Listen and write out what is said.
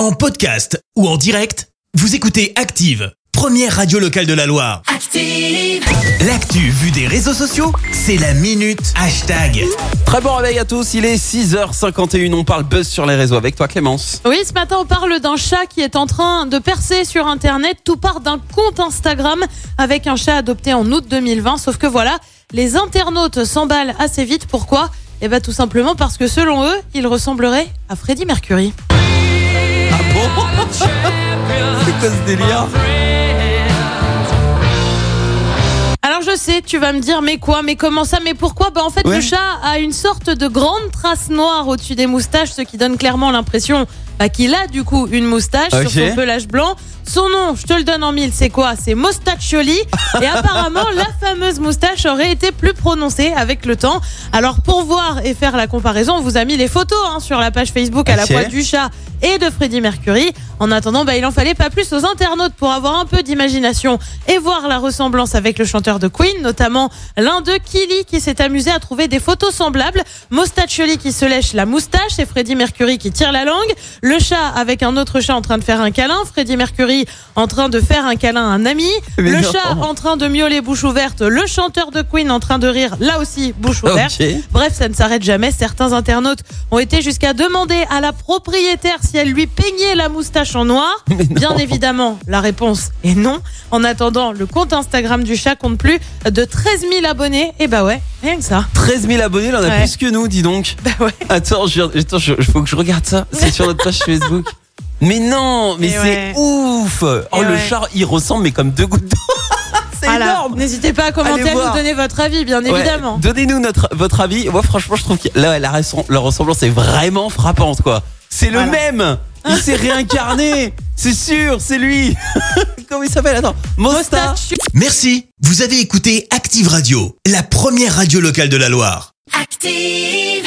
En podcast ou en direct, vous écoutez Active, première radio locale de la Loire. Active. L'actu vue des réseaux sociaux, c'est la minute hashtag. Très bon réveil à tous, il est 6h51, on parle buzz sur les réseaux avec toi Clémence. Oui, ce matin, on parle d'un chat qui est en train de percer sur Internet. Tout part d'un compte Instagram avec un chat adopté en août 2020. Sauf que voilà, les internautes s'emballent assez vite. Pourquoi? Eh bien, tout simplement parce que selon eux, il ressemblerait à Freddie Mercury. Bon C'est quoi ce délire Alors je sais, tu vas me dire, mais quoi, mais comment ça, mais pourquoi? Bah en fait, Ouais. le chat a une sorte de grande trace noire au-dessus des moustaches, ce qui donne clairement l'impression bah, qu'il a du coup une moustache sur son pelage blanc. Son nom, je te le donne en mille, c'est quoi? C'est Mostaccioli. Et apparemment, la fameuse moustache aurait été plus prononcée avec le temps. Alors pour voir et faire la comparaison, on vous a mis les photos hein, sur la page Facebook à la fois du chat et de Freddie Mercury. En attendant, bah, il en fallait pas plus aux internautes pour avoir un peu d'imagination et voir la ressemblance avec le chanteur de Queen, notamment l'un d'eux, Killy, qui s'est amusé à trouver des photos semblables. Mostaccioli qui se lèche la moustache et Freddie Mercury qui tire la langue. Le chat avec un autre chat en train de faire un câlin. Freddie Mercury en train de faire un câlin à un ami. Mais le non. chat en train de miauler bouche ouverte. Le chanteur de Queen en train de rire, là aussi, bouche ouverte. Bref, ça ne s'arrête jamais. Certains internautes ont été jusqu'à demander à la propriétaire si elle lui peignait la moustache en noir. Bien évidemment, la réponse est non. En attendant, le compte Instagram du chat compte plus de 13 000 abonnés. Et bah ouais, rien que ça. 13 000 abonnés, il en a Ouais. plus que nous, dis donc. Bah ouais. Attends, je, attends, je- faut que je regarde ça. C'est sur notre page Facebook. Mais non, mais Et c'est ouais. ouf. Oh, Et le ouais. chat, il ressemble, mais comme deux gouttes d'eau. c'est Voilà. énorme. N'hésitez pas à commenter, à nous donner votre avis, bien Ouais, évidemment. Donnez-nous notre, votre avis. Moi, franchement, je trouve que là, la, res- la ressemblance est vraiment frappante, quoi. C'est le Voilà. même. Il s'est réincarné. C'est sûr, c'est lui. Comment il s'appelle? Attends, Mosta. Merci, vous avez écouté Active Radio, la première radio locale de la Loire. Active.